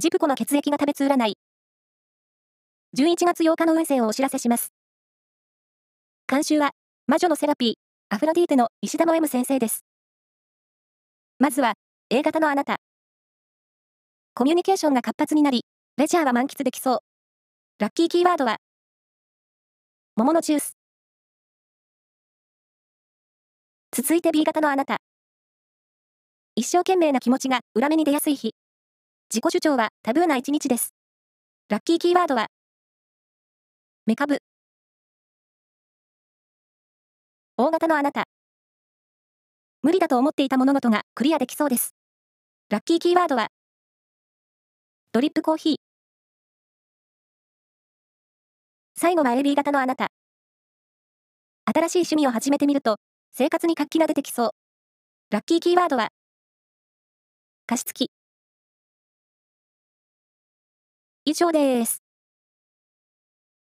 ジプコの血液が食べつ占い。11月8日の運勢をお知らせします。監修は、魔女のセラピー、アフロディーテの石田の M 先生です。まずは、A 型のあなた。コミュニケーションが活発になり、レジャーは満喫できそう。ラッキーキーワードは、桃のジュース。続いて B 型のあなた。一生懸命な気持ちが裏目に出やすい日。自己主張はタブーな一日です。ラッキーキーワードは、メカブ。大型のあなた。無理だと思っていた物事がクリアできそうです。ラッキーキーワードは、ドリップコーヒー。最後は AB 型のあなた。新しい趣味を始めてみると、生活に活気が出てきそう。ラッキーキーワードは、加湿器。以上です。